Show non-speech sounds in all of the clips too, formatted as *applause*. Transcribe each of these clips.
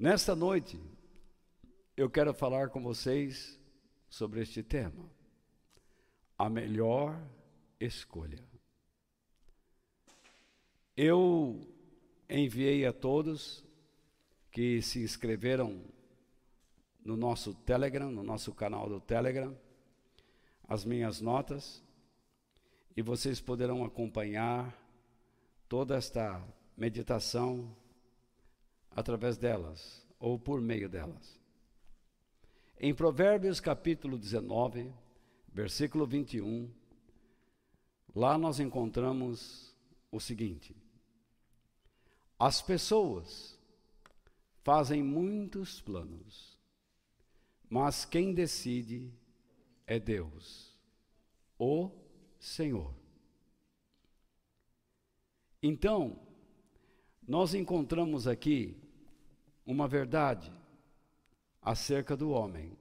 Nesta noite, eu quero falar com vocês sobre este tema: a melhor escolha. Eu enviei a todos que se inscreveram no nosso Telegram, no nosso canal do Telegram, as minhas notas, e vocês poderão acompanhar toda esta meditação através delas ou por meio delas. Em Provérbios capítulo 19, versículo 21, lá nós encontramos o seguinte: As pessoas fazem muitos planos, mas quem decide é Deus, o Senhor. Então, nós encontramos aqui uma verdade acerca do homem.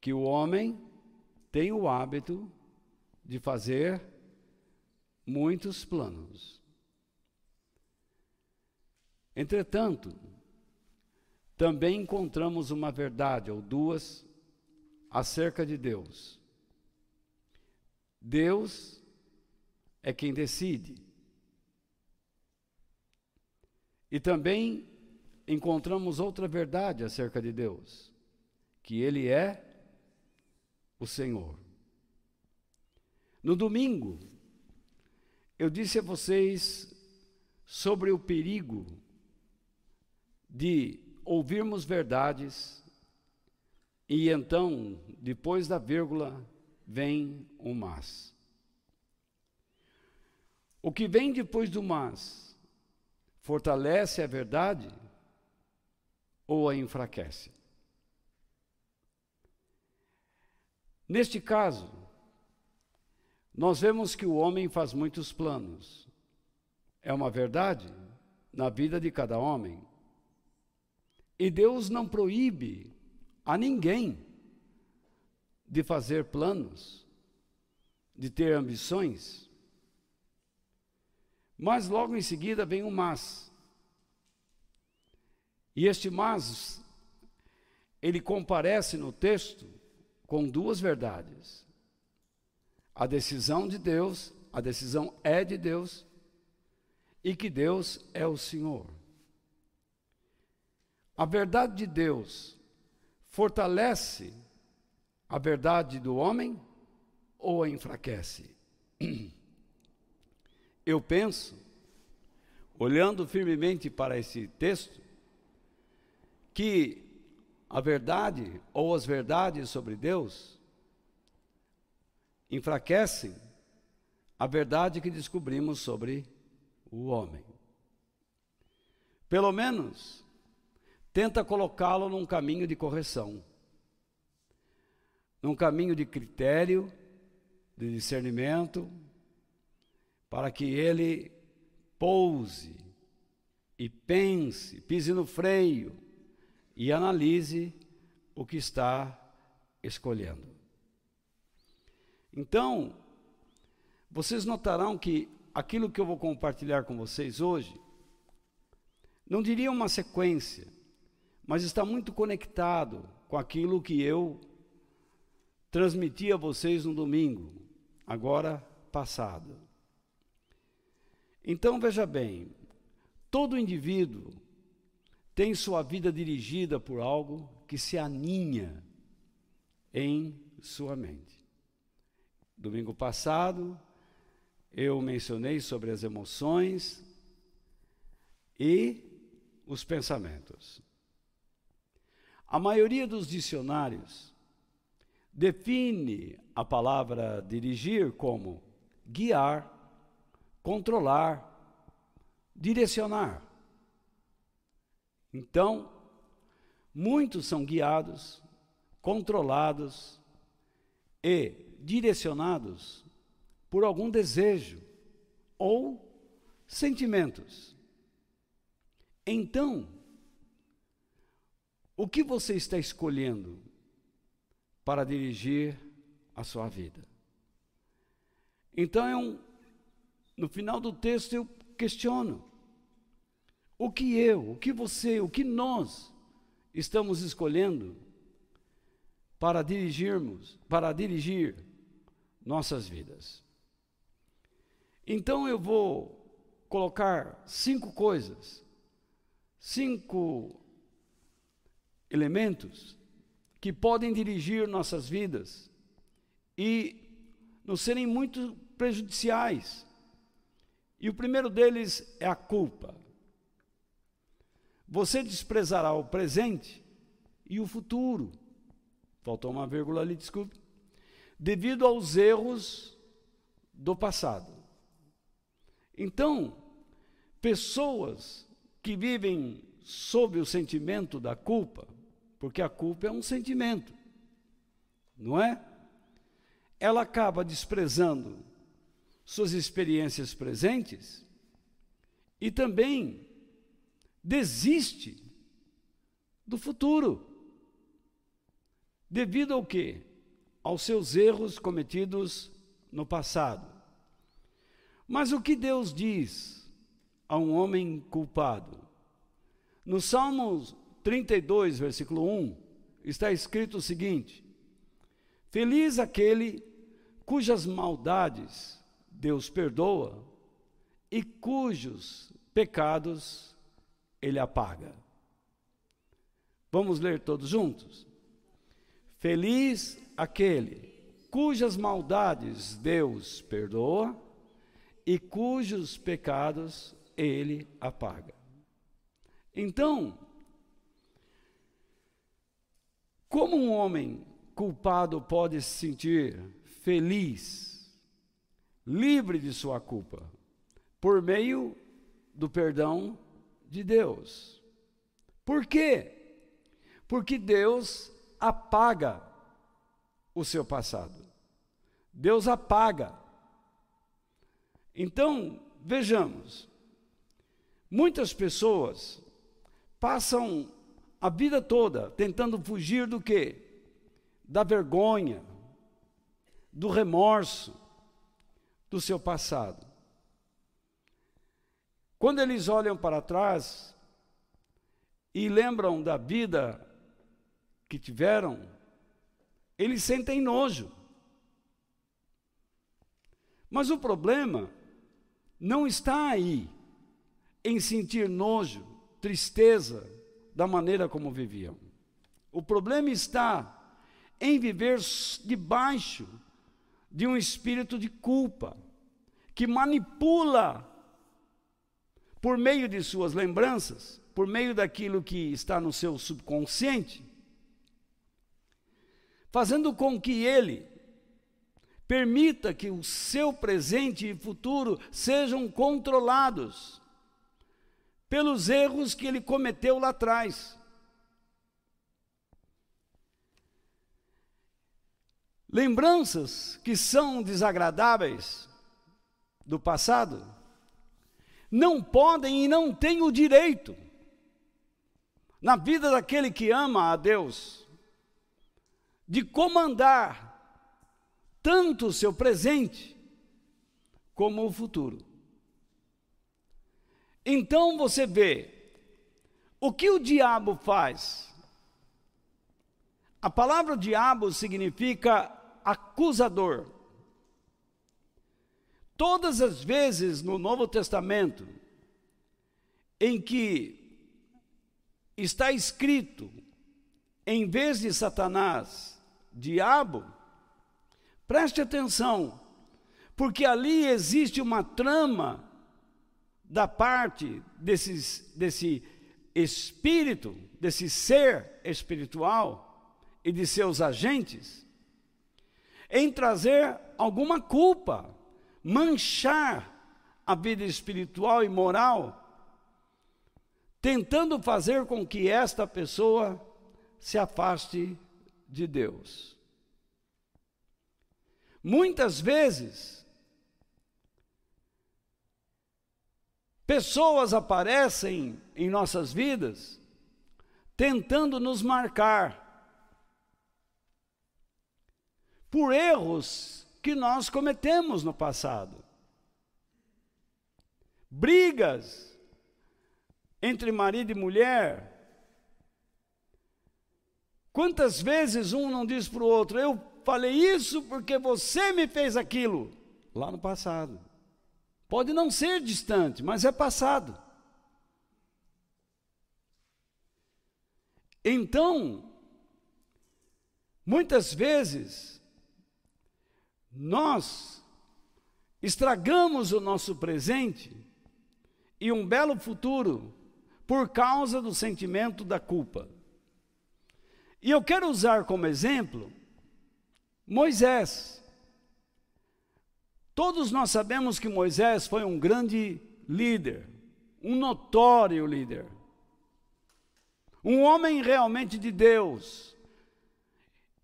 Que o homem tem o hábito de fazer muitos planos. Entretanto, também encontramos uma verdade ou duas acerca de Deus. Deus é quem decide. E também encontramos outra verdade acerca de Deus, que Ele é o Senhor. No domingo, eu disse a vocês sobre o perigo de ouvirmos verdades e então, depois da vírgula, vem o mas. O que vem depois do mas fortalece a verdade ou a enfraquece? Neste caso, nós vemos que o homem faz muitos planos. É uma verdade na vida de cada homem. E Deus não proíbe a ninguém de fazer planos, de ter ambições. Mas logo em seguida vem o mas. E este mas, ele comparece no texto com duas verdades. A decisão de Deus, a decisão é de Deus, e que Deus é o Senhor. A verdade de Deus fortalece a verdade do homem ou a enfraquece? *clears throat* Eu penso, olhando firmemente para esse texto, que a verdade ou as verdades sobre Deus enfraquecem a verdade que descobrimos sobre o homem. Pelo menos, tenta colocá-lo num caminho de correção, num caminho de critério, de discernimento, para que ele pouse e pense, pise no freio e analise o que está escolhendo. Então, vocês notarão que aquilo que eu vou compartilhar com vocês hoje, não diria uma sequência, mas está muito conectado com aquilo que eu transmiti a vocês no domingo, agora passado. Então veja bem, todo indivíduo tem sua vida dirigida por algo que se aninha em sua mente. Domingo passado, eu mencionei sobre as emoções e os pensamentos. A maioria dos dicionários define a palavra dirigir como guiar, controlar, direcionar. Então, muitos são guiados, controlados e direcionados por algum desejo ou sentimentos. Então, o que você está escolhendo para dirigir a sua vida? Então, é um, no final do texto eu questiono: o que eu, o que você, o que nós estamos escolhendo para dirigirmos, para dirigir nossas vidas. Então eu vou colocar cinco coisas, cinco elementos que podem dirigir nossas vidas e nos serem muito prejudiciais. E o primeiro deles é a culpa. Você desprezará o presente e o futuro. Faltou uma vírgula ali, desculpe. Devido aos erros do passado. Então, pessoas que vivem sob o sentimento da culpa, porque a culpa é um sentimento, não é? Ela acaba desprezando suas experiências presentes e também desiste do futuro. Devido ao quê? Aos seus erros cometidos no passado. Mas o que Deus diz a um homem culpado? No Salmos 32, versículo 1, está escrito o seguinte: Feliz aquele cujas maldades Deus perdoa e cujos pecados ele apaga. Vamos ler todos juntos? Feliz aquele cujas maldades Deus perdoa e cujos pecados ele apaga. Então, como um homem culpado pode se sentir feliz, livre de sua culpa, por meio do perdão de Deus? Por quê? Porque Deus apaga o seu passado. Deus apaga. Então, vejamos, muitas pessoas passam a vida toda tentando fugir do quê? Da vergonha, do remorso, do seu passado. Quando eles olham para trás e lembram da vida que tiveram, eles sentem nojo. Mas o problema não está aí em sentir nojo, tristeza da maneira como viviam. O problema está em viver debaixo de um espírito de culpa que manipula por meio de suas lembranças, por meio daquilo que está no seu subconsciente, fazendo com que ele permita que o seu presente e futuro sejam controlados pelos erros que ele cometeu lá atrás. Lembranças que são desagradáveis do passado não podem e não têm o direito, na vida daquele que ama a Deus, de comandar tanto o seu presente como o futuro. Então você vê o que o diabo faz. A palavra diabo significa acusador. Todas as vezes no Novo Testamento em que está escrito, em vez de Satanás, diabo, preste atenção, porque ali existe uma trama da parte desses, desse espírito, desse ser espiritual e de seus agentes, em trazer alguma culpa, manchar a vida espiritual e moral, tentando fazer com que esta pessoa se afaste de Deus. Muitas vezes, pessoas aparecem em nossas vidas tentando nos marcar por erros que nós cometemos no passado. Brigas entre marido e mulher. Quantas vezes um não diz para o outro: Eu falei isso porque você me fez aquilo? Lá no passado. Pode não ser distante, mas é passado. Então, muitas vezes, nós estragamos o nosso presente e um belo futuro por causa do sentimento da culpa. E eu quero usar como exemplo Moisés. Todos nós sabemos que Moisés foi um grande líder, um notório líder, um homem realmente de Deus.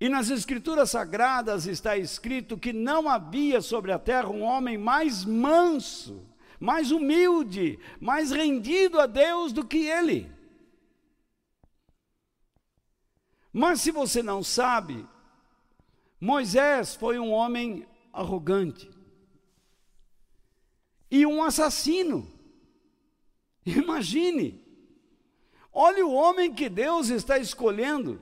E nas Escrituras Sagradas está escrito que não havia sobre a terra um homem mais manso, mais humilde, mais rendido a Deus do que ele. Mas se você não sabe, Moisés foi um homem arrogante e um assassino. Imagine, olhe o homem que Deus está escolhendo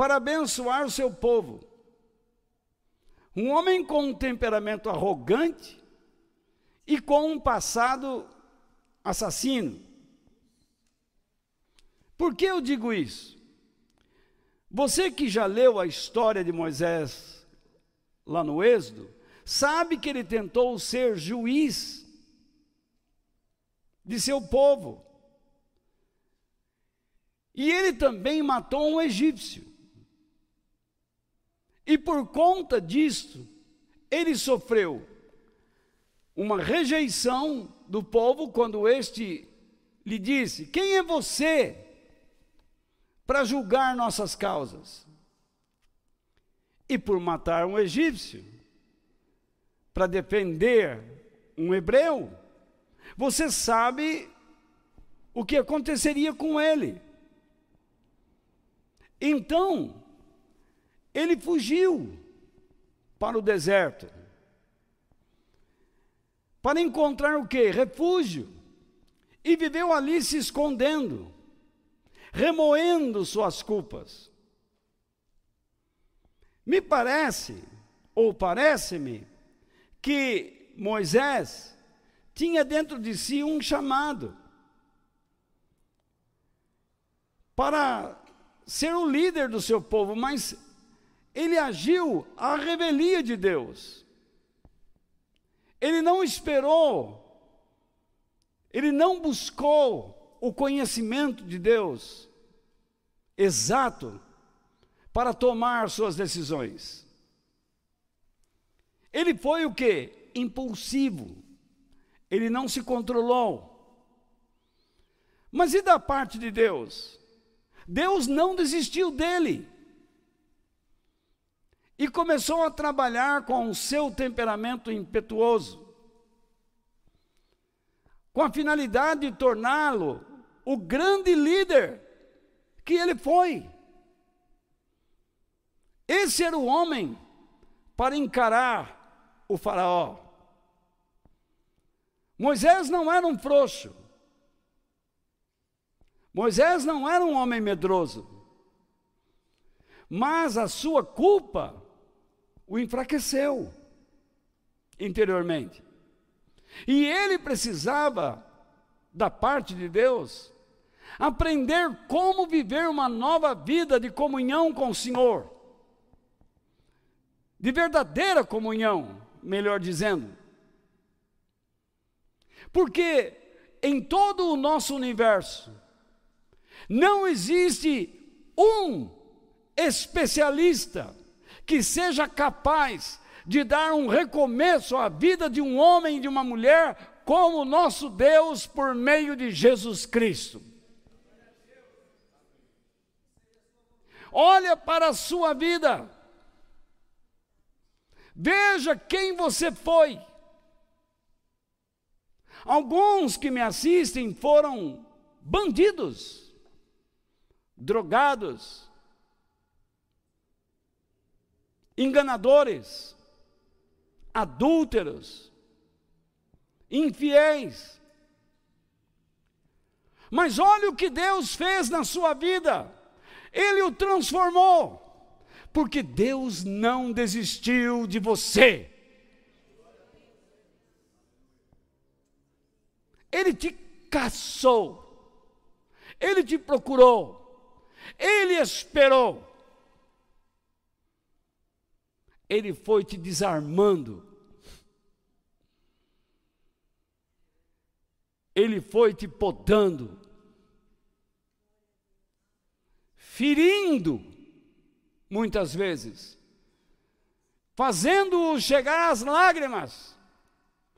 para abençoar o seu povo. Um homem com um temperamento arrogante e com um passado assassino. Por que eu digo isso? Você que já leu a história de Moisés lá no Êxodo, sabe que ele tentou ser juiz de seu povo. E ele também matou um egípcio. E por conta disto, ele sofreu uma rejeição do povo quando este lhe disse: Quem é você para julgar nossas causas. E por matar um egípcio, para defender um hebreu, você sabe o que aconteceria com ele. Então, ele fugiu para o deserto. Para encontrar o que? Refúgio. E viveu ali se escondendo remoendo suas culpas. Me parece, ou parece-me, que Moisés tinha dentro de si um chamado para ser o líder do seu povo, mas ele agiu à revelia de Deus. Ele não esperou, ele não buscou o conhecimento de Deus exato para tomar suas decisões. Ele foi o que? Impulsivo. Ele não se controlou. Mas e da parte de Deus? Deus não desistiu dele. E começou a trabalhar com o seu temperamento impetuoso, com a finalidade de torná-lo o grande líder que ele foi. Esse era o homem para encarar o Faraó. Moisés não era um frouxo. Moisés não era um homem medroso. Mas a sua culpa o enfraqueceu interiormente. E ele precisava da parte de Deus, aprender como viver uma nova vida de comunhão com o Senhor, de verdadeira comunhão, melhor dizendo. Porque em todo o nosso universo não existe um especialista que seja capaz de dar um recomeço à vida de um homem e de uma mulher como nosso Deus por meio de Jesus Cristo. Olha para a sua vida. Veja quem você foi. Alguns que me assistem foram bandidos, drogados, enganadores, adúlteros, infiéis, Mas olha o que Deus fez na sua vida. Ele o transformou. Porque Deus não desistiu de você. Ele te caçou. Ele te procurou. Ele esperou. Ele foi te desarmando. Ele foi te podando. Ferindo, muitas vezes. Fazendo-o chegar às lágrimas.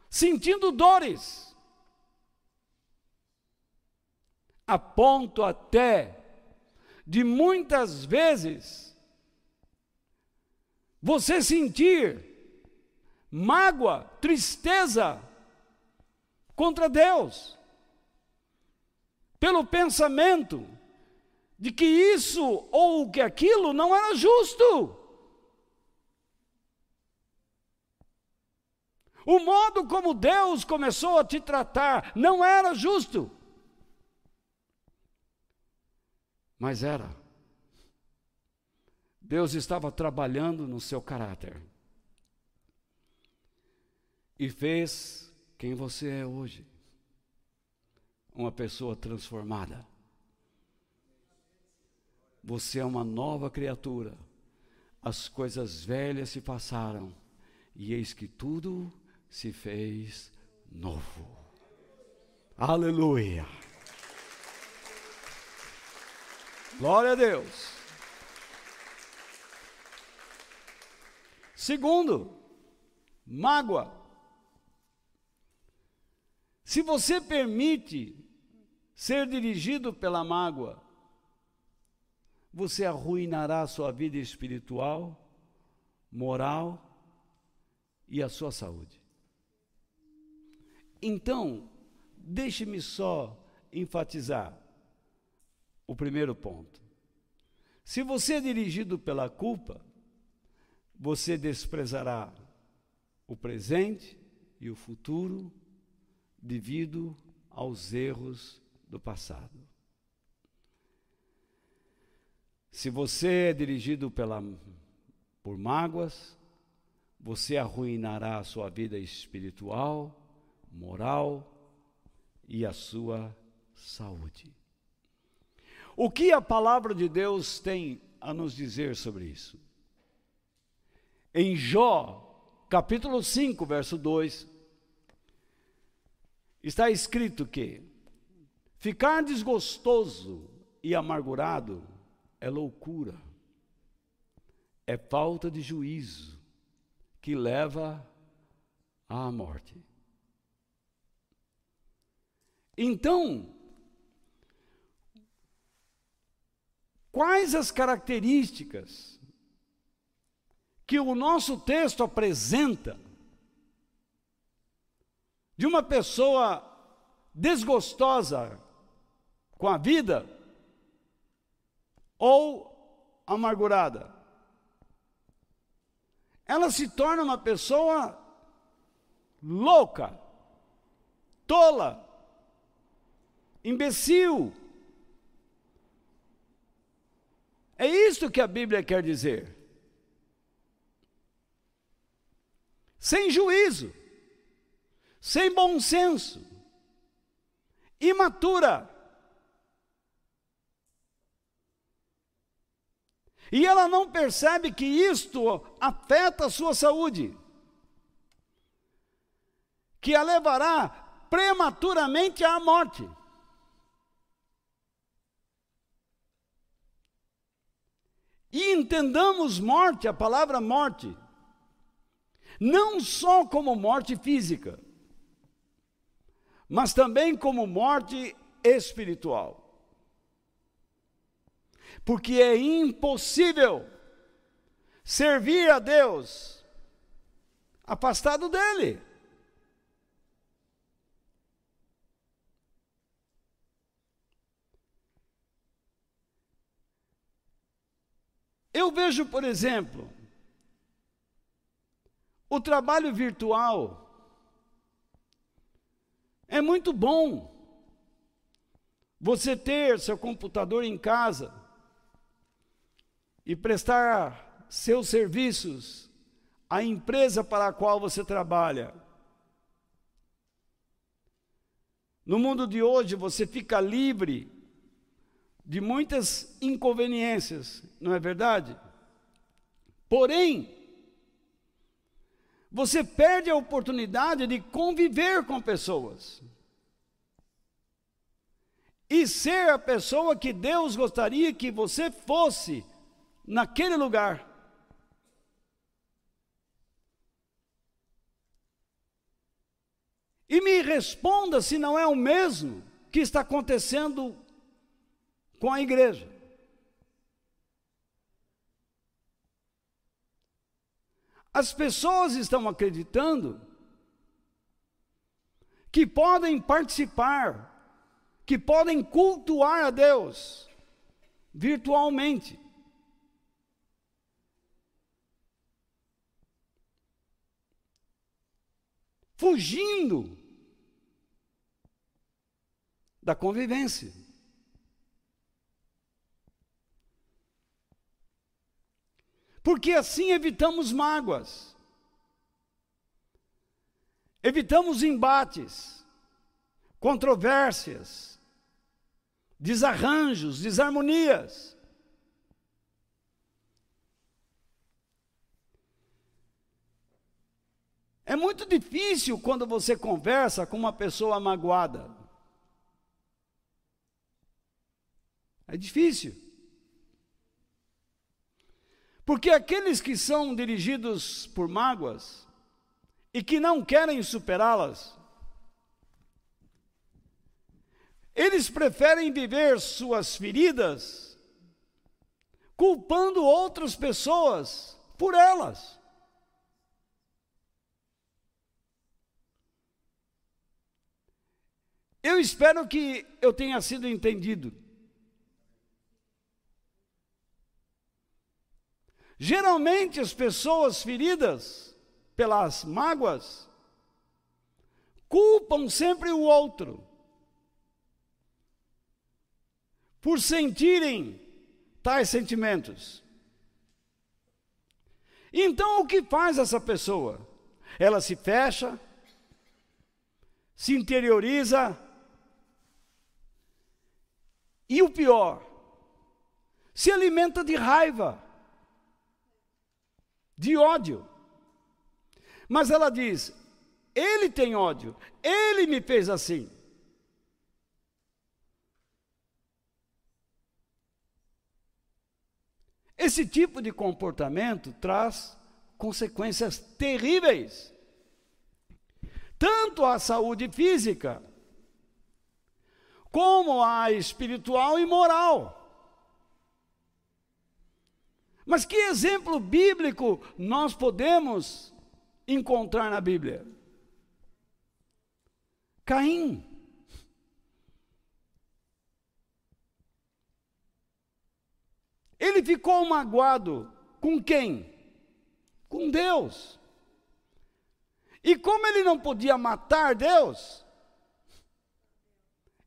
Sentindo dores. A ponto até de muitas vezes você sentir mágoa, tristeza contra Deus, pelo pensamento de que isso ou que aquilo não era justo. O modo como Deus começou a te tratar não era justo. Mas era. Deus estava trabalhando no seu caráter e fez quem você é hoje uma pessoa transformada. Você é uma nova criatura. As coisas velhas se passaram e eis que tudo se fez novo. Aleluia. Glória a Deus. Segundo, mágoa. Se você permite ser dirigido pela mágoa, você arruinará a sua vida espiritual, moral e a sua saúde. Então, deixe-me só enfatizar o primeiro ponto. Se você é dirigido pela culpa, você desprezará o presente e o futuro devido aos erros do passado. Se você é dirigido pela, por mágoas, você arruinará a sua vida espiritual, moral e a sua saúde. O que a palavra de Deus tem a nos dizer sobre isso? Em Jó, capítulo 5, verso 2, está escrito que ficar desgostoso e amargurado é loucura, é falta de juízo que leva à morte. Então, quais as características que o nosso texto apresenta de uma pessoa desgostosa com a vida ou amargurada. Ela se torna uma pessoa louca, tola, imbecil. É isso que a Bíblia quer dizer. Sem juízo, sem bom senso, imatura. E ela não percebe que isto afeta a sua saúde, que a levará prematuramente à morte. E entendamos morte, a palavra morte, não só como morte física, mas também como morte espiritual. Porque é impossível servir a Deus afastado dele. Eu vejo, por exemplo, o trabalho virtual é muito bom. você ter seu computador em casa e prestar seus serviços à empresa para a qual você trabalha. No mundo de hoje, você fica livre de muitas inconveniências, não é verdade? Porém, você perde a oportunidade de conviver com pessoas e ser a pessoa que Deus gostaria que você fosse naquele lugar. E me responda se não é o mesmo que está acontecendo com a igreja. As pessoas estão acreditando que podem participar que podem cultuar a Deus virtualmente. Fugindo da convivência. Porque assim evitamos mágoas, evitamos embates, controvérsias, desarranjos, desarmonias. É muito difícil quando você conversa com uma pessoa magoada. É difícil. Porque aqueles que são dirigidos por mágoas e que não querem superá-las, Eles preferem viver suas feridas culpando outras pessoas por elas. Eu espero que eu tenha sido entendido. Geralmente as pessoas feridas pelas mágoas culpam sempre o outro. por sentirem tais sentimentos. Então, o que faz essa pessoa? Ela se fecha, se interioriza, e o pior, se alimenta de raiva, de ódio. Mas ela diz: ele tem ódio, ele me fez assim. Esse tipo de comportamento traz consequências terríveis, tanto à saúde física, como à espiritual e moral. Mas que exemplo bíblico nós podemos encontrar na Bíblia? Caim. Ele ficou magoado com quem? Com Deus. E como ele não podia matar Deus,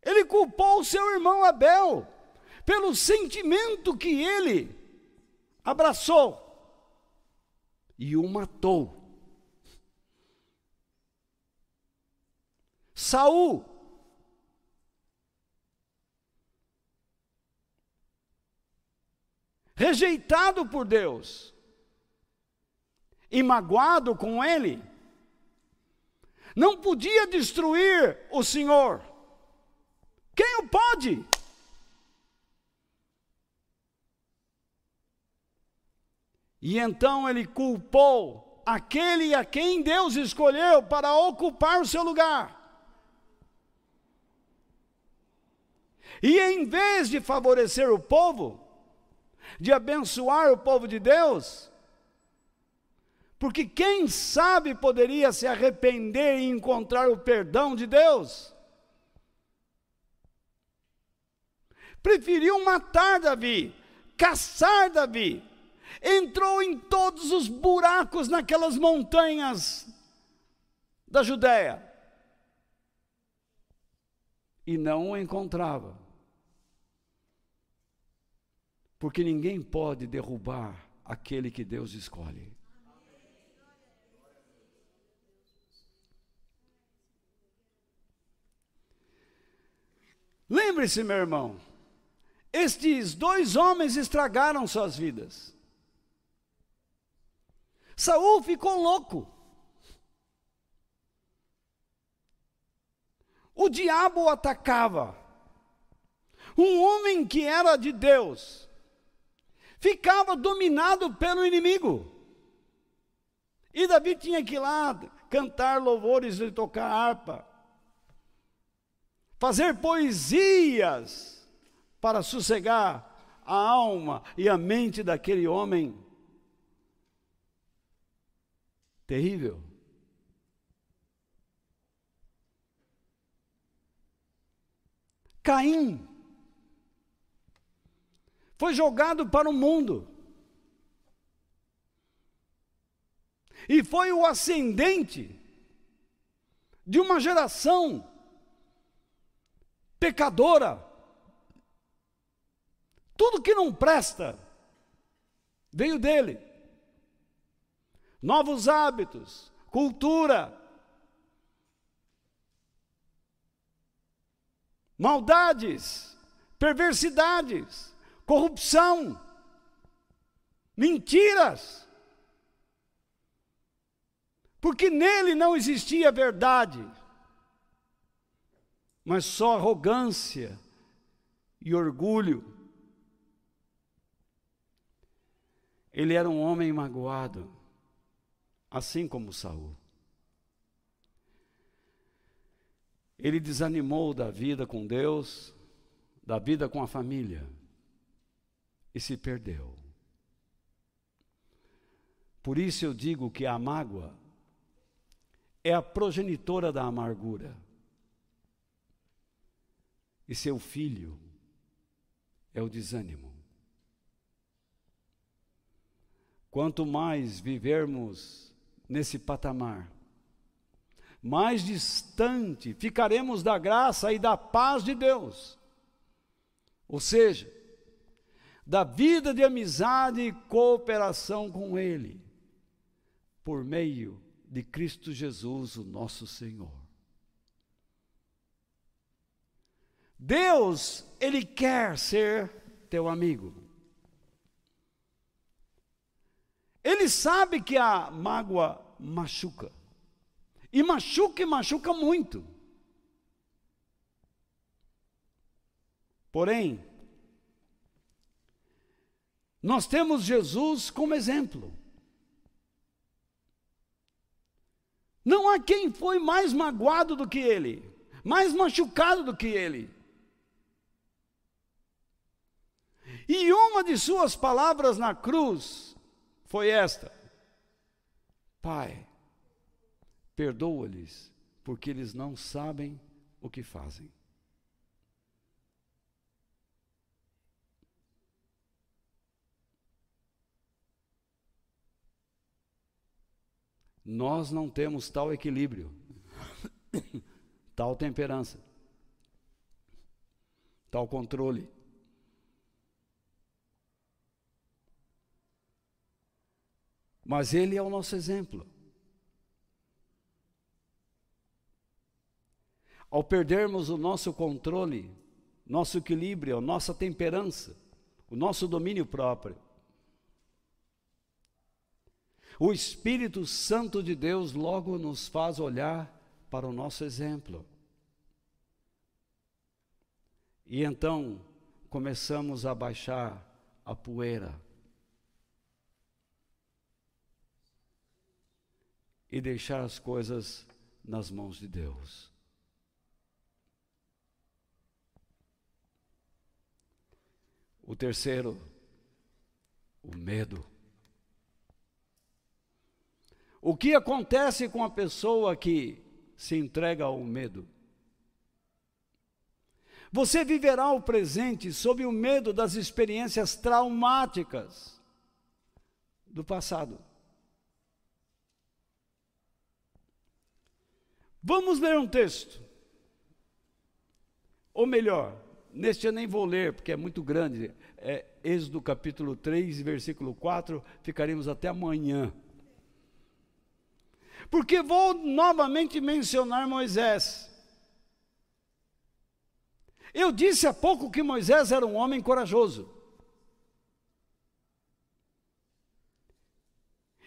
ele culpou o seu irmão Abel pelo sentimento que ele abraçou e o matou. Saul rejeitado por Deus e magoado com Ele, não podia destruir o Senhor. Quem o pode? E então ele culpou aquele a quem Deus escolheu para ocupar o seu lugar. E em vez de favorecer o povo, de abençoar o povo de Deus, porque quem sabe poderia se arrepender e encontrar o perdão de Deus. Preferiu matar Davi, caçar Davi, entrou em todos os buracos naquelas montanhas da Judéia e não o encontrava. Porque ninguém pode derrubar aquele que Deus escolhe. Lembre-se, meu irmão, estes dois homens estragaram suas vidas. Saul ficou louco. O diabo atacava. Um homem que era de Deus ficava dominado pelo inimigo. E Davi tinha que ir lá cantar louvores e tocar harpa, fazer poesias para sossegar a alma e a mente daquele homem terrível. Caim foi jogado para o mundo. E foi o ascendente de uma geração pecadora. Tudo que não presta veio dele. Novos hábitos, cultura, maldades, perversidades corrupção, mentiras. Porque nele não existia verdade, mas só arrogância e orgulho. Ele era um homem magoado, assim como Saul. Ele desanimou da vida com Deus, da vida com a família e se perdeu. Por isso eu digo que a mágoa é a progenitora da amargura. E seu filho é o desânimo. Quanto mais vivermos nesse patamar, mais distante ficaremos da graça e da paz de Deus. Ou seja, da vida de amizade e cooperação com Ele, por meio de Cristo Jesus, o nosso Senhor. Deus, Ele quer ser teu amigo. Ele sabe que a mágoa machuca. E machuca e machuca muito. Porém, nós temos Jesus como exemplo. Não há quem foi mais magoado do que ele, mais machucado do que ele. E uma de suas palavras na cruz foi esta: Pai, perdoa-lhes, porque eles não sabem o que fazem. nós não temos tal equilíbrio, *coughs* tal temperança, tal controle. Mas Ele é o nosso exemplo. Ao perdermos o nosso controle, nosso equilíbrio, nossa temperança, o nosso domínio próprio, o Espírito Santo de Deus logo nos faz olhar para o nosso exemplo. E então começamos a baixar a poeira. E deixar as coisas nas mãos de Deus. O terceiro, o medo. O que acontece com a pessoa que se entrega ao medo? Você viverá o presente sob o medo das experiências traumáticas do passado. Vamos ler um texto. Ou melhor, neste eu nem vou ler, porque é muito grande. É Êxodo capítulo 3, versículo 4, ficaremos até amanhã. Porque vou novamente mencionar Moisés. Eu disse há pouco que Moisés era um homem corajoso.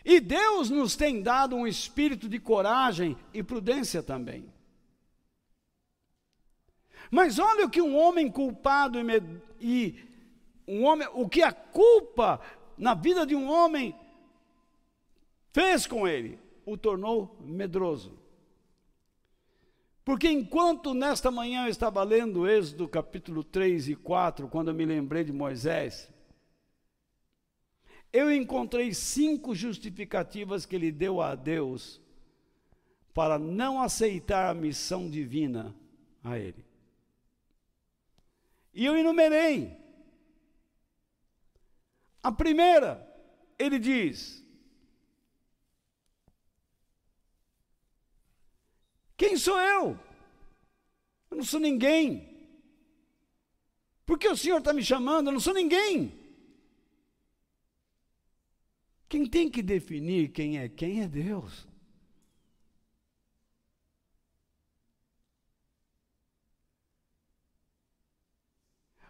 E Deus nos tem dado um espírito de coragem e prudência também. Mas olha o que um homem culpado e, e um homem, o que a culpa na vida de um homem fez com ele, o tornou medroso. Porque enquanto nesta manhã eu estava lendo Êxodo capítulo 3 e 4, quando eu me lembrei de Moisés, eu encontrei cinco justificativas que ele deu a Deus para não aceitar a missão divina a ele. E eu enumerei. A primeira, ele diz: Quem sou eu? Eu não sou ninguém. Por que o Senhor está me chamando? Eu não sou ninguém. Quem tem que definir quem é quem é Deus.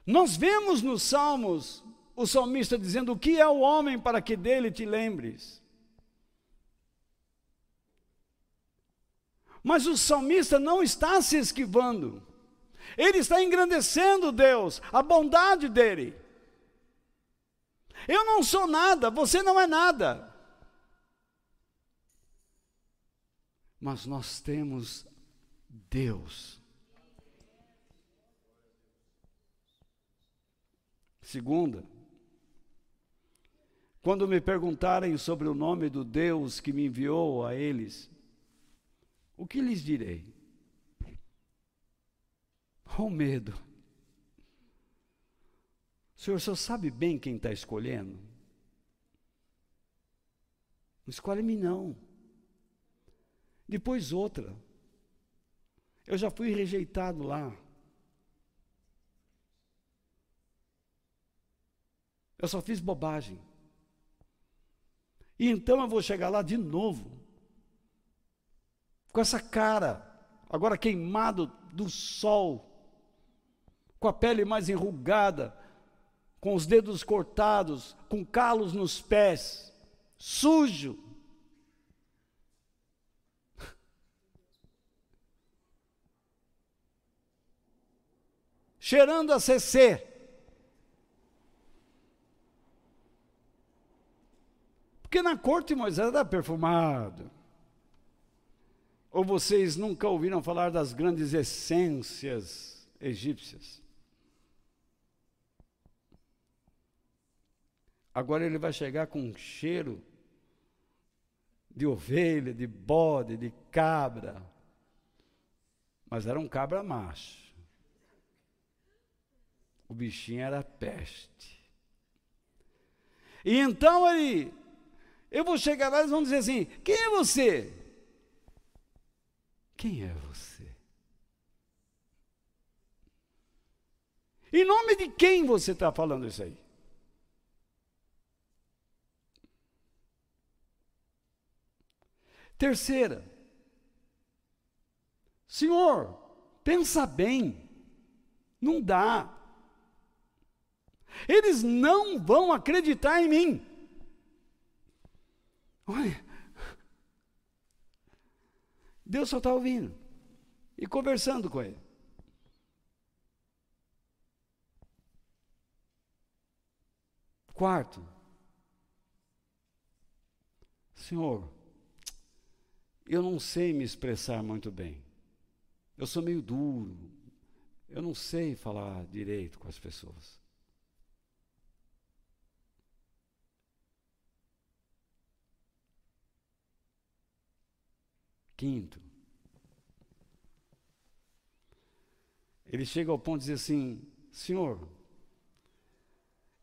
Nós vemos nos Salmos o salmista dizendo: O que é o homem para que dele te lembres? Mas o salmista não está se esquivando, ele está engrandecendo Deus, a bondade dele. Eu não sou nada, você não é nada. Mas nós temos Deus. Segunda, quando me perguntarem sobre o nome do Deus que me enviou a eles, o que lhes direi? O medo. O senhor sabe bem quem está escolhendo? Não escolhe-me não. Depois outra. Eu já fui rejeitado lá. Eu só fiz bobagem. E então eu vou chegar lá de novo. Com essa cara, agora queimado do sol, com a pele mais enrugada, com os dedos cortados, com calos nos pés, sujo. *laughs* Cheirando a CC. Porque na corte Moisés era perfumado. Ou vocês nunca ouviram falar das grandes essências egípcias? Agora ele vai chegar com um cheiro de ovelha, de bode, de cabra. Mas era um cabra macho. O bichinho era peste. E então ele, eu vou chegar lá e eles vão dizer assim: quem é você? Quem é você? Em nome de quem você está falando isso aí? Terceira, Senhor, pensa bem, não dá. Eles não vão acreditar em mim. Olha, Deus só está ouvindo e conversando com ele. Quarto, Senhor, eu não sei me expressar muito bem. Eu sou meio duro. Eu não sei falar direito com as pessoas. Quinto, ele chega ao ponto de dizer assim: Senhor,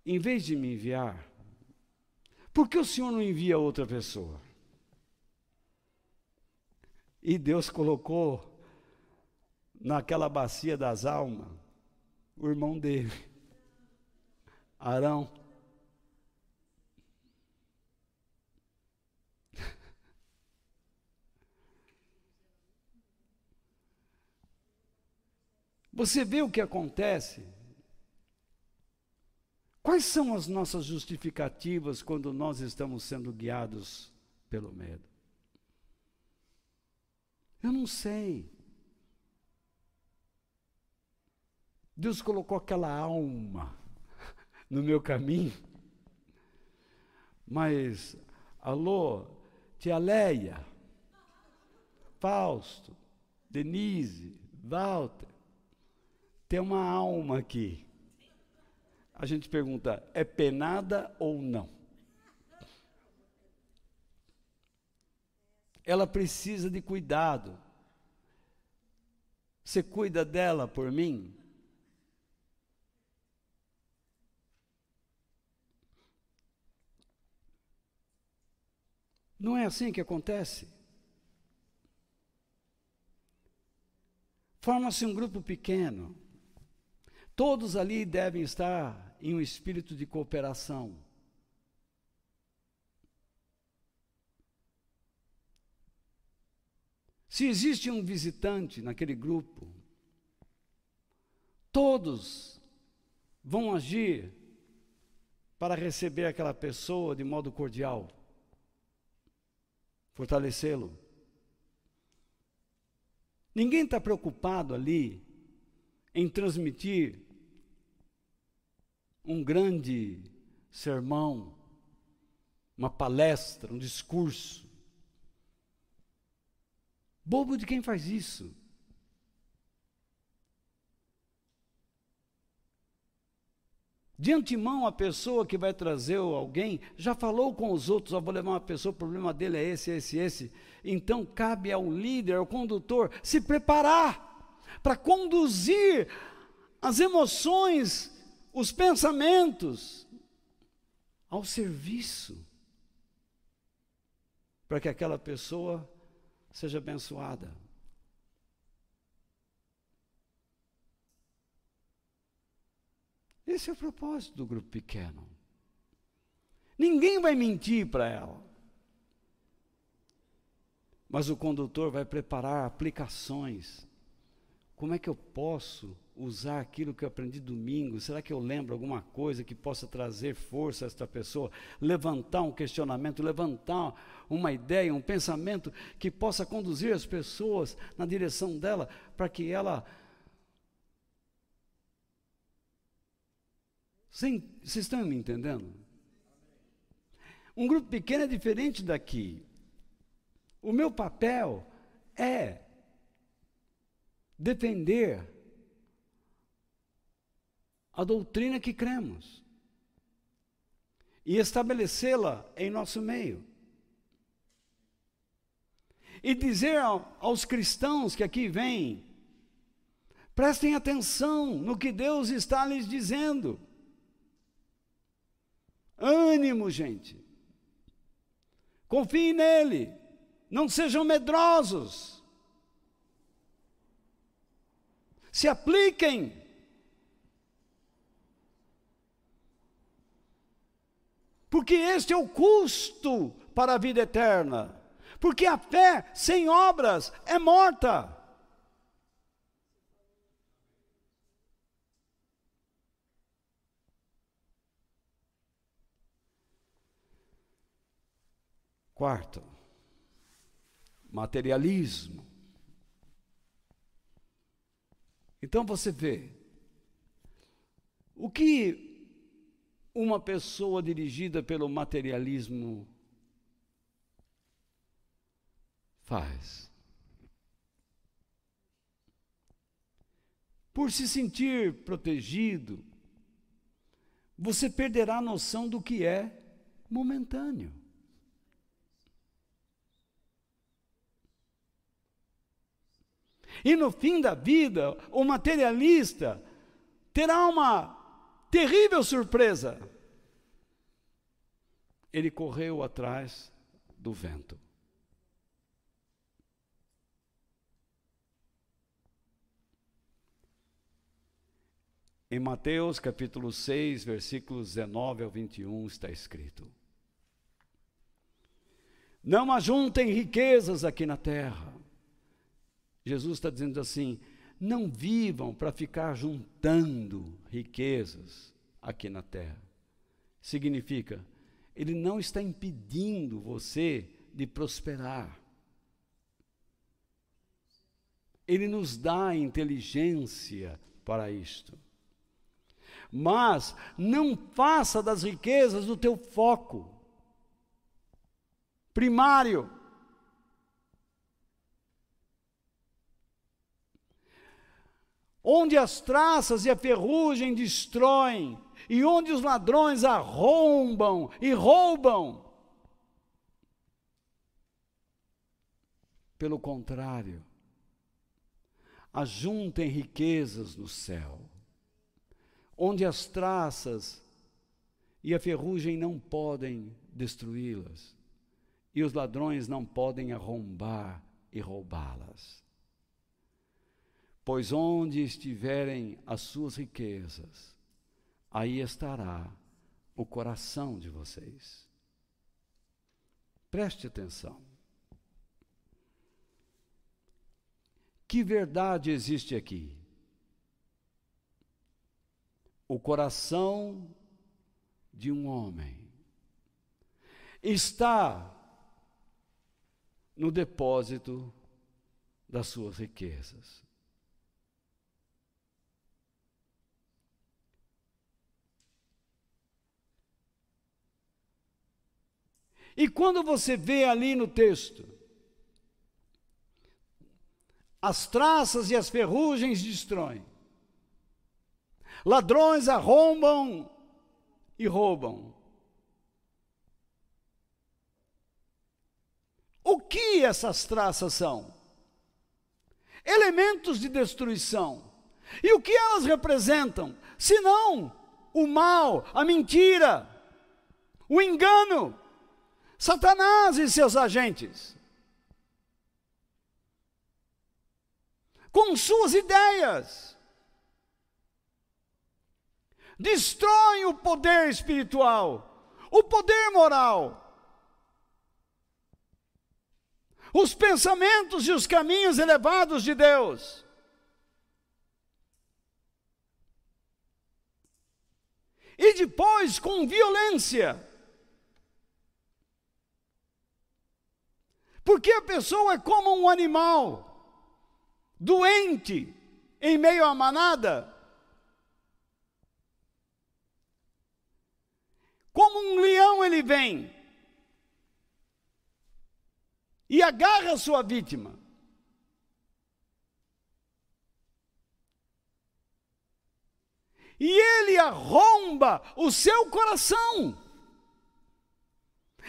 em vez de me enviar, por que o Senhor não envia outra pessoa? E Deus colocou naquela bacia das almas o irmão dele, Arão. Você vê o que acontece? Quais são as nossas justificativas quando nós estamos sendo guiados pelo medo? Eu não sei. Deus colocou aquela alma *laughs* no meu caminho. Mas, alô, tia Leia, Fausto, Denise, Walter, tem uma alma aqui. A gente pergunta: é penada ou não? Ela precisa de cuidado. Você cuida dela por mim? Não é assim que acontece? Forma-se um grupo pequeno. Todos ali devem estar em um espírito de cooperação. Se existe um visitante naquele grupo, todos vão agir para receber aquela pessoa de modo cordial, fortalecê-lo. Ninguém está preocupado ali em transmitir um grande sermão, uma palestra, um discurso. Bobo de quem faz isso. De antemão, a pessoa que vai trazer alguém já falou com os outros: vou levar uma pessoa, o problema dele é esse, esse, esse. Então, cabe ao líder, ao condutor, se preparar para conduzir as emoções os pensamentos ao serviço, para que aquela pessoa seja abençoada. Esse é o propósito do grupo pequeno. Ninguém vai mentir para ela. Mas o condutor vai preparar aplicações. Como é que eu posso usar aquilo que eu aprendi domingo? Será que eu lembro alguma coisa que possa trazer força a esta pessoa? Levantar um questionamento, levantar uma ideia, um pensamento que possa conduzir as pessoas na direção dela, para que ela. Vocês estão me entendendo? Um grupo pequeno é diferente daqui. O meu papel é defender a doutrina que cremos e estabelecê-la em nosso meio. E dizer aos cristãos que aqui vêm, prestem atenção no que Deus está lhes dizendo. Ânimo, gente. Confiem nele. Não sejam medrosos. Se apliquem porque este é o custo para a vida eterna. Porque a fé sem obras é morta. Quarto, materialismo. Então você vê, o que uma pessoa dirigida pelo materialismo faz. Por se sentir protegido, você perderá a noção do que é momentâneo. E no fim da vida, o materialista terá uma terrível surpresa. Ele correu atrás do vento. Em Mateus capítulo 6, versículos 19 ao 21 está escrito: Não ajuntem riquezas aqui na terra. Jesus está dizendo assim: não vivam para ficar juntando riquezas aqui na terra. Significa, ele não está impedindo você de prosperar. Ele nos dá inteligência para isto. Mas não faça das riquezas o teu foco primário. Onde as traças e a ferrugem destroem, e onde os ladrões arrombam e roubam. Pelo contrário, ajuntem riquezas no céu, onde as traças e a ferrugem não podem destruí-las, e os ladrões não podem arrombar e roubá-las. Pois onde estiverem as suas riquezas, aí estará o coração de vocês. Preste atenção. Que verdade existe aqui? O coração de um homem está no depósito das suas riquezas. E quando você vê ali no texto, as traças e as ferrugens destroem, ladrões arrombam e roubam. O que essas traças são? Elementos de destruição. E o que elas representam? Senão o mal, a mentira, o engano, Satanás e seus agentes. Com suas ideias. Destroem o poder espiritual, o poder moral. Os pensamentos e os caminhos elevados de Deus. E depois, com violência, Porque a pessoa é como um animal, doente, em meio à manada. Como um leão ele vem e agarra a sua vítima. E ele arromba o seu coração.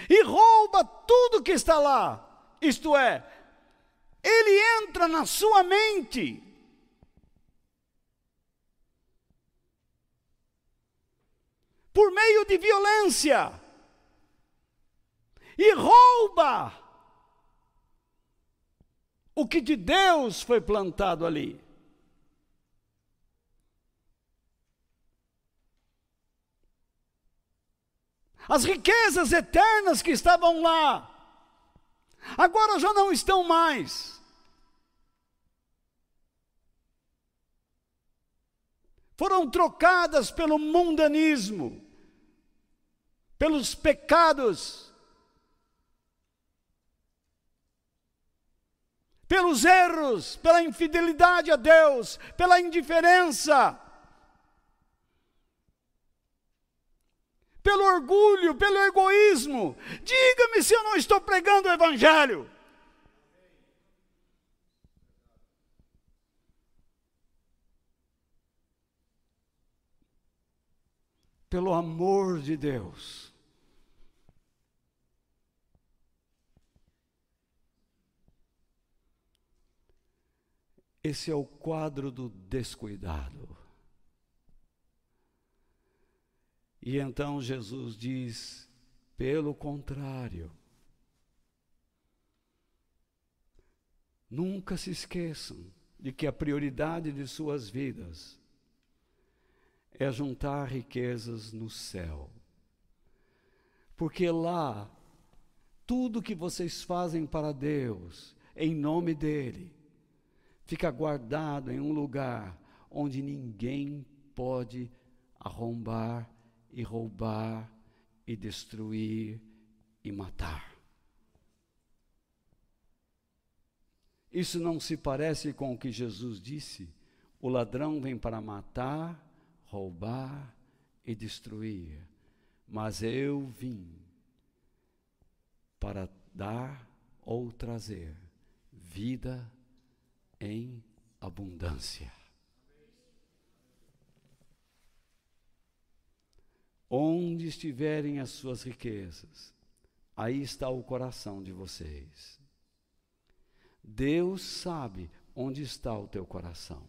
E rouba tudo que está lá. Isto é, ele entra na sua mente. Por meio de violência. E rouba o que de Deus foi plantado ali. As riquezas eternas que estavam lá Agora já não estão mais. Foram trocadas pelo mundanismo, pelos pecados, pelos erros, pela infidelidade a Deus, pela indiferença. Pelo orgulho, pelo egoísmo. Diga-me se eu não estou pregando o Evangelho. Pelo amor de Deus. Esse é o quadro do descuidado. E então Jesus diz: pelo contrário, nunca se esqueçam de que a prioridade de suas vidas é juntar riquezas no céu. Porque lá, tudo que vocês fazem para Deus, em nome dEle, fica guardado em um lugar onde ninguém pode arrombar e roubar e destruir e matar. Isso não se parece com o que Jesus disse? O ladrão vem para matar, roubar e destruir, mas eu vim para dar ou trazer vida em abundância. Onde estiverem as suas riquezas, aí está o coração de vocês. Deus sabe onde está o teu coração.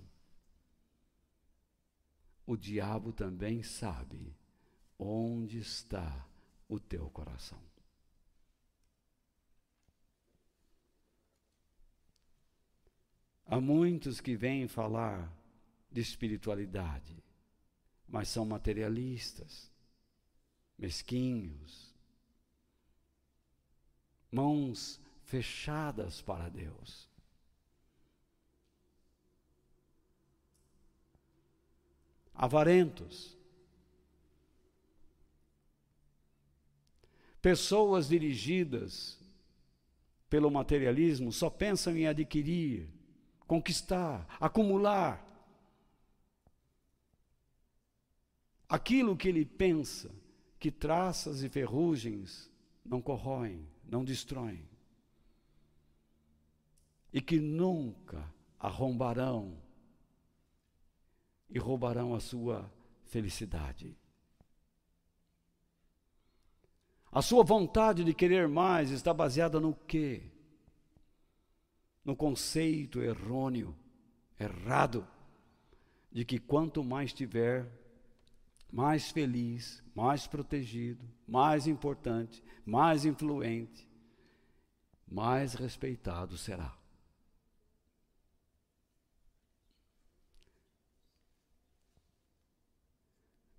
O diabo também sabe onde está o teu coração. Há muitos que vêm falar de espiritualidade, mas são materialistas mesquinhos, mãos fechadas para Deus. Avarentos, pessoas dirigidas pelo materialismo só pensam em adquirir, conquistar, acumular. Aquilo que ele pensa que traças e ferrugens não corroem, não destroem, e que nunca arrombarão e roubarão a sua felicidade. A sua vontade de querer mais está baseada no quê? No conceito errôneo, errado, de que quanto mais tiver, mais feliz, mais protegido, mais importante, mais influente, mais respeitado será.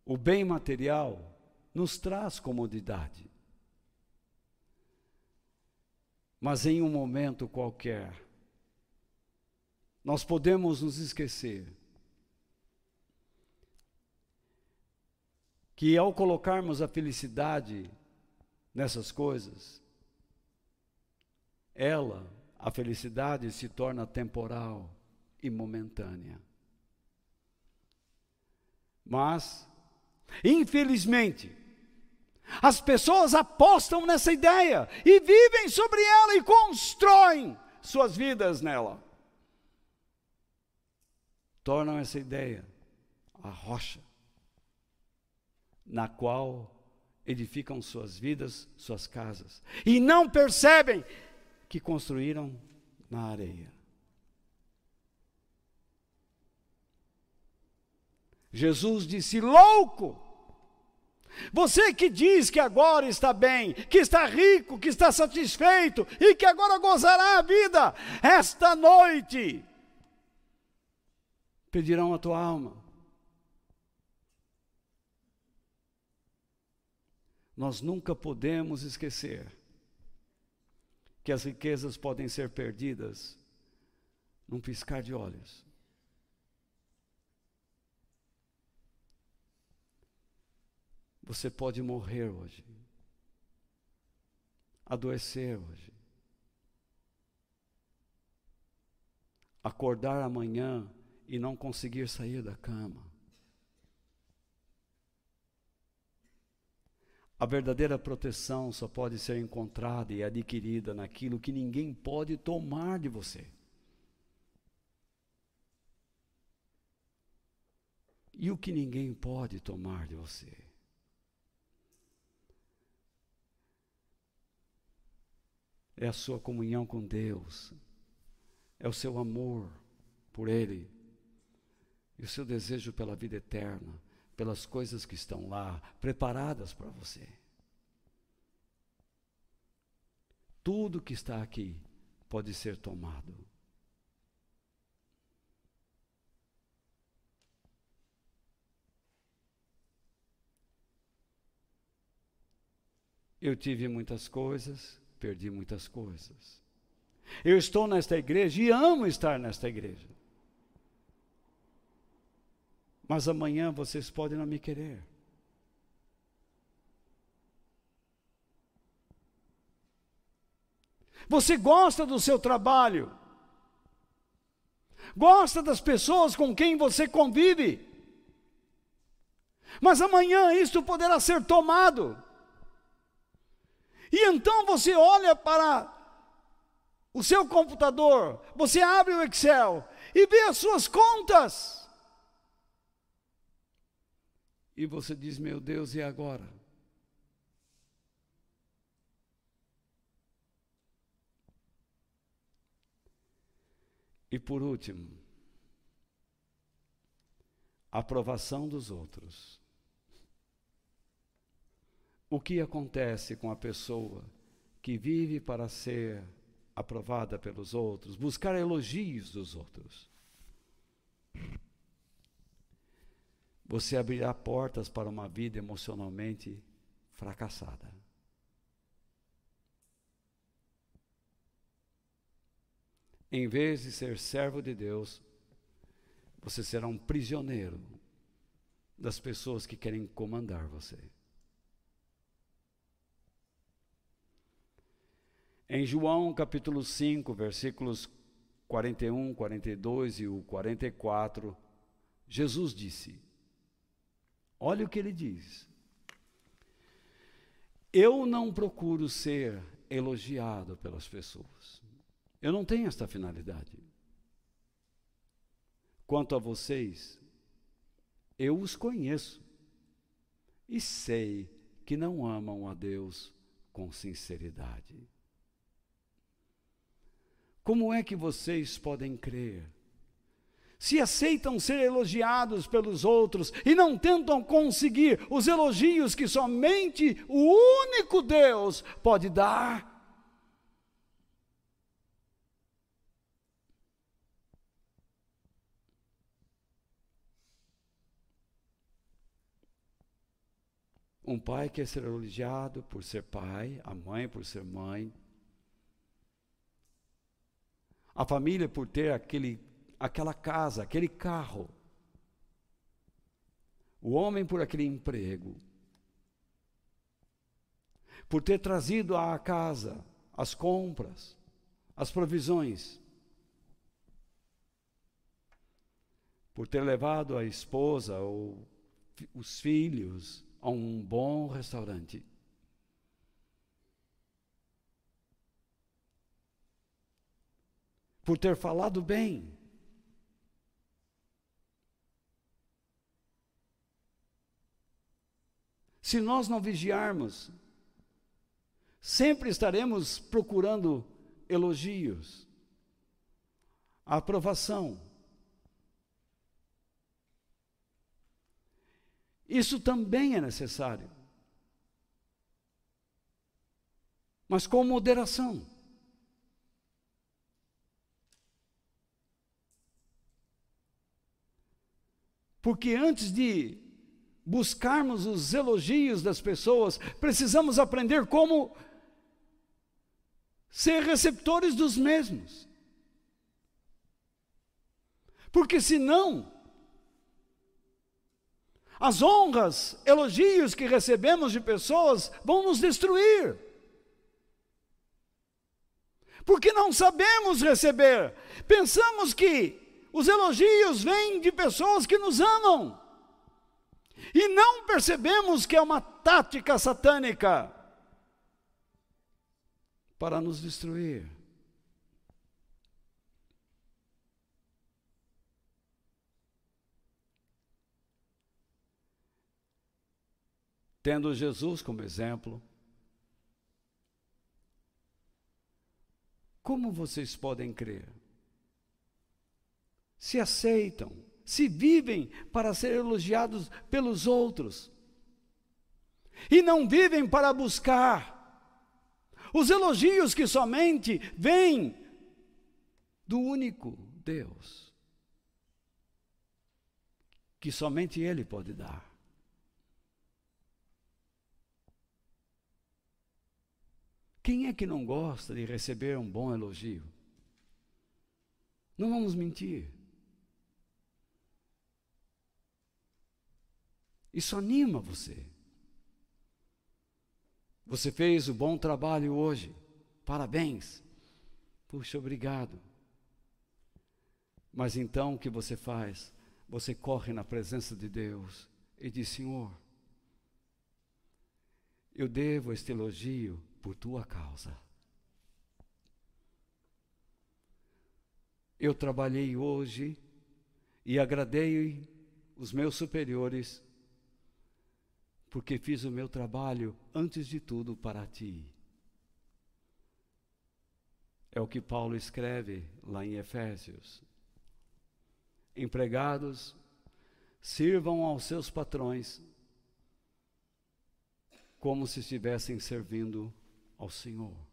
O bem material nos traz comodidade. Mas em um momento qualquer, nós podemos nos esquecer que ao colocarmos a felicidade nessas coisas, ela, a felicidade, se torna temporal e momentânea. Mas, infelizmente, as pessoas apostam nessa ideia e vivem sobre ela e constroem suas vidas nela. Tornam essa ideia a rocha na qual edificam suas vidas, suas casas, e não percebem que construíram na areia. Jesus disse: louco! Você que diz que agora está bem, que está rico, que está satisfeito e que agora gozará a vida, esta noite pedirão a tua alma. Nós nunca podemos esquecer que as riquezas podem ser perdidas num piscar de olhos. Você pode morrer hoje, adoecer hoje, acordar amanhã e não conseguir sair da cama. A verdadeira proteção só pode ser encontrada e adquirida naquilo que ninguém pode tomar de você. E o que ninguém pode tomar de você? É a sua comunhão com Deus, é o seu amor por Ele, e o seu desejo pela vida eterna pelas coisas que estão lá, preparadas para você. Tudo que está aqui pode ser tomado. Eu tive muitas coisas, perdi muitas coisas. Eu estou nesta igreja e amo estar nesta igreja. Mas amanhã vocês podem não me querer. Você gosta do seu trabalho, gosta das pessoas com quem você convive, mas amanhã isso poderá ser tomado. E então você olha para o seu computador, você abre o Excel e vê as suas contas. E você diz: Meu Deus, e agora? E por último, aprovação dos outros. O que acontece com a pessoa que vive para ser aprovada pelos outros, buscar elogios dos outros? Você abrirá portas para uma vida emocionalmente fracassada. Em vez de ser servo de Deus, você será um prisioneiro das pessoas que querem comandar você. Em João capítulo 5, versículos 41, 42 e o 44, Jesus disse: Olha o que ele diz. Eu não procuro ser elogiado pelas pessoas. Eu não tenho esta finalidade. Quanto a vocês, eu os conheço e sei que não amam a Deus com sinceridade. Como é que vocês podem crer? Se aceitam ser elogiados pelos outros e não tentam conseguir os elogios que somente o único Deus pode dar, Um pai quer ser elogiado por ser pai, a mãe por ser mãe, a família por ter aquele, aquela casa, aquele carro, o homem por aquele emprego, por ter trazido à casa as compras, as provisões, por ter levado a esposa ou os filhos a um bom restaurante. por ter falado bem. Se nós não vigiarmos, sempre estaremos procurando elogios, aprovação. Isso também é necessário, mas com moderação. Porque antes de buscarmos os elogios das pessoas, precisamos aprender como ser receptores dos mesmos. Porque senão, as honras, elogios que recebemos de pessoas vão nos destruir. Porque não sabemos receber. Pensamos que os elogios vêm de pessoas que nos amam. E não percebemos que é uma tática satânica para nos destruir. Tendo Jesus como exemplo, como vocês podem crer? se aceitam, se vivem para ser elogiados pelos outros. E não vivem para buscar os elogios que somente vêm do único Deus, que somente Ele pode dar. Quem é que não gosta de receber um bom elogio? Não vamos mentir. Isso anima você. Você fez o bom trabalho hoje. Parabéns. Puxa, obrigado. Mas então o que você faz? Você corre na presença de Deus e diz: Senhor, eu devo este elogio por tua causa. Eu trabalhei hoje e agradei os meus superiores, porque fiz o meu trabalho antes de tudo para ti. É o que Paulo escreve lá em Efésios. Empregados, sirvam aos seus patrões como se estivessem servindo ao Senhor.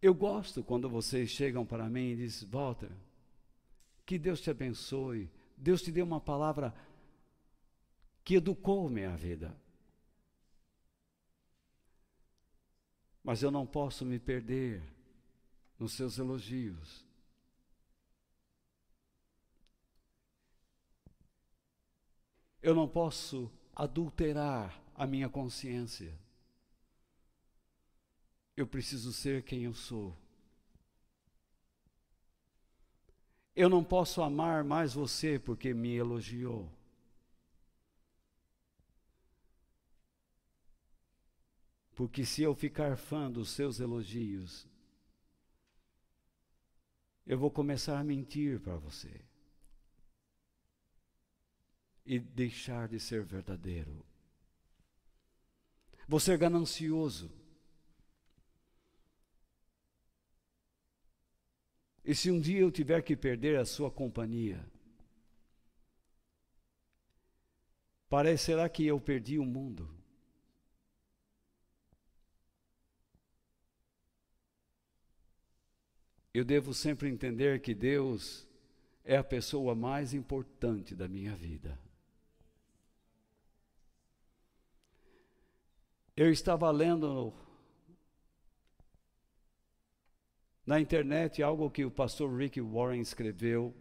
Eu gosto quando vocês chegam para mim e dizem, Walter, que Deus te abençoe, Deus te deu uma palavra que educou minha vida. Mas eu não posso me perder nos seus elogios. Eu não posso adulterar a minha consciência. Eu preciso ser quem eu sou. Eu não posso amar mais você porque me elogiou. Porque se eu ficar fã dos seus elogios, eu vou começar a mentir para você e deixar de ser verdadeiro. Vou ser ganancioso. E se um dia eu tiver que perder a sua companhia, parecerá que eu perdi o mundo. Eu devo sempre entender que Deus é a pessoa mais importante da minha vida. Eu estava lendo na internet algo que o pastor Rick Warren escreveu,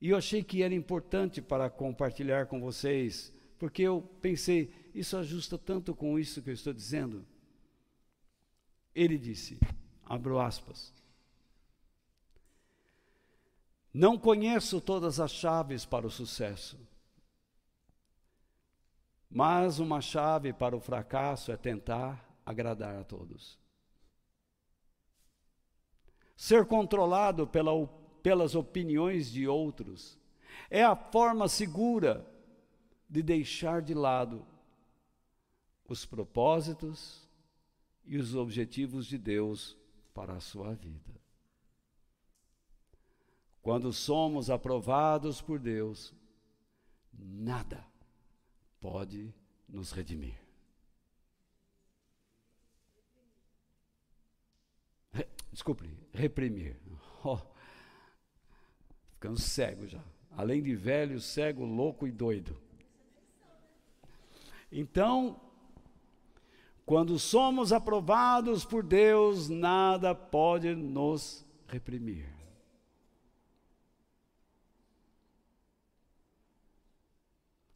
e eu achei que era importante para compartilhar com vocês, porque eu pensei, isso ajusta tanto com isso que eu estou dizendo. Ele disse, abro aspas, não conheço todas as chaves para o sucesso mas uma chave para o fracasso é tentar agradar a todos. Ser controlado pela, pelas opiniões de outros é a forma segura de deixar de lado os propósitos e os objetivos de Deus para a sua vida. Quando somos aprovados por Deus, nada pode nos redimir. Desculpe, reprimir. Oh, ficando cego já. Além de velho, cego, louco e doido. Então, quando somos aprovados por Deus, nada pode nos reprimir.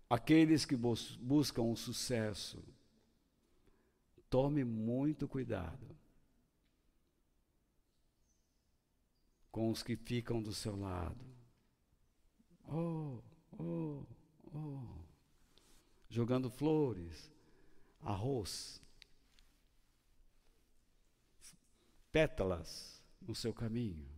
Aqueles que bus buscam o sucesso, tome muito cuidado com os que ficam do seu lado. Oh, oh, oh. Jogando flores, arroz, pétalas no seu caminho.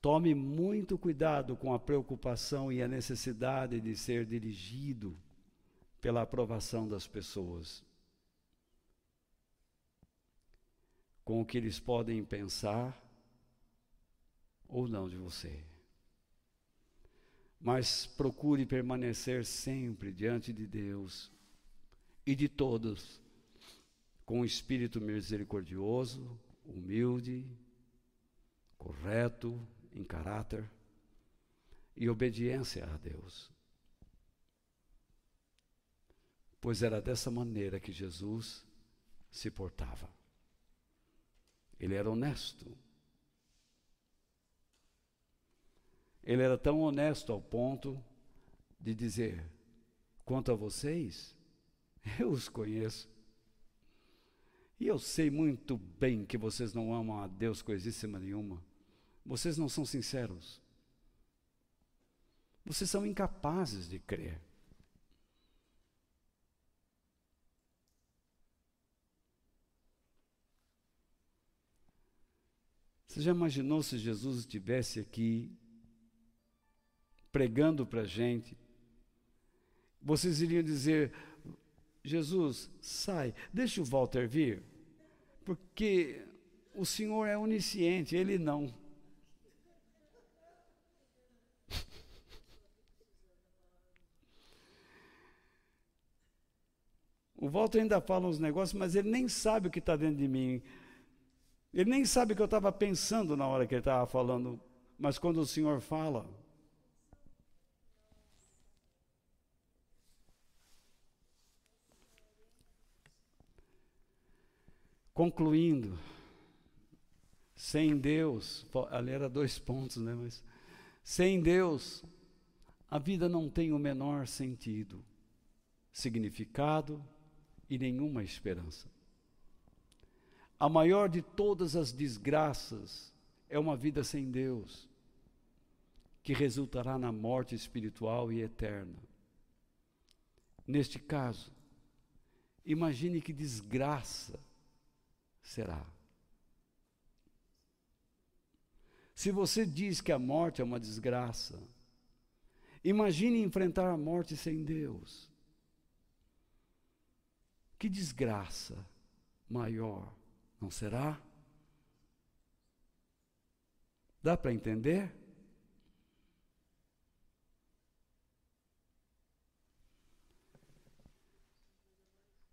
Tome muito cuidado com a preocupação e a necessidade de ser dirigido pela aprovação das pessoas, com o que eles podem pensar ou não de você. Mas procure permanecer sempre diante de Deus e de todos, com o espírito misericordioso, humilde, correto em caráter e obediência a Deus. Pois era dessa maneira que Jesus se portava. Ele era honesto. Ele era tão honesto ao ponto de dizer: quanto a vocês, eu os conheço. E eu sei muito bem que vocês não amam a Deus coisíssima nenhuma. Vocês não são sinceros. Vocês são incapazes de crer. Você já imaginou se Jesus estivesse aqui pregando para a gente? Vocês iriam dizer: Jesus, sai, deixa o Walter vir, porque o Senhor é onisciente, ele não. *laughs* O Walter ainda fala uns negócios, mas ele nem sabe o que está dentro de mim. Ele nem sabe o que eu estava pensando na hora que ele estava falando. Mas quando o Senhor fala, Concluindo, sem Deus, ali era dois pontos, né? Mas sem Deus, a vida não tem o menor sentido, significado e nenhuma esperança. A maior de todas as desgraças é uma vida sem Deus, que resultará na morte espiritual e eterna. Neste caso, imagine que desgraça será. Se você diz que a morte é uma desgraça, imagine enfrentar a morte sem Deus. Que desgraça maior, não será? Dá para entender?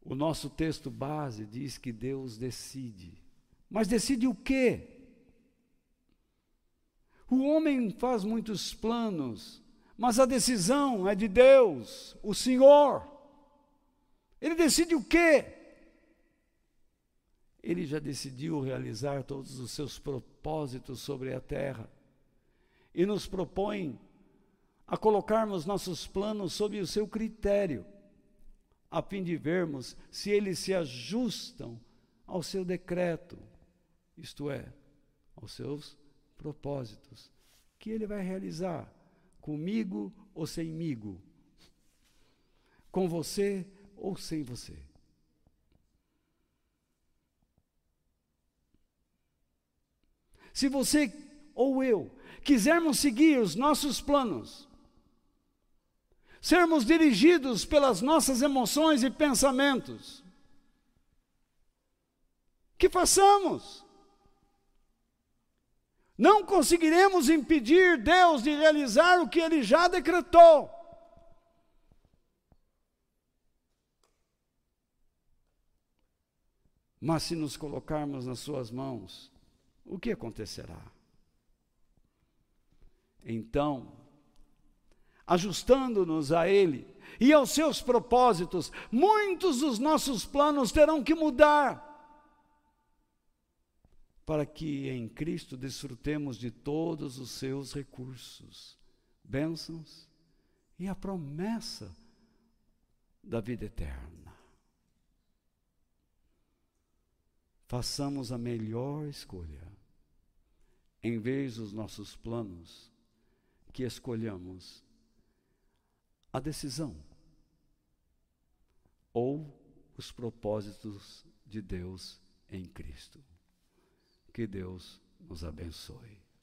O nosso texto base diz que Deus decide. Mas decide o quê? O homem faz muitos planos, mas a decisão é de Deus, o Senhor. Ele decide o quê? Ele já decidiu realizar todos os seus propósitos sobre a terra e nos propõe a colocarmos nossos planos sob o seu critério a fim de vermos se eles se ajustam ao seu decreto, isto é, aos seus propósitos, que ele vai realizar comigo ou semigo, com você ou sem você. Se você ou eu quisermos seguir os nossos planos, sermos dirigidos pelas nossas emoções e pensamentos. Que façamos? Não conseguiremos impedir Deus de realizar o que Ele já decretou. Mas se nos colocarmos nas Suas mãos, o que acontecerá? Então, ajustando-nos a Ele e aos seus propósitos, muitos dos nossos planos terão que mudar para que em Cristo desfrutemos de todos os seus recursos, bênçãos e a promessa da vida eterna. Façamos a melhor escolha, em vez dos nossos planos, que escolhamos a decisão ou os propósitos de Deus em Cristo. Que Deus nos abençoe.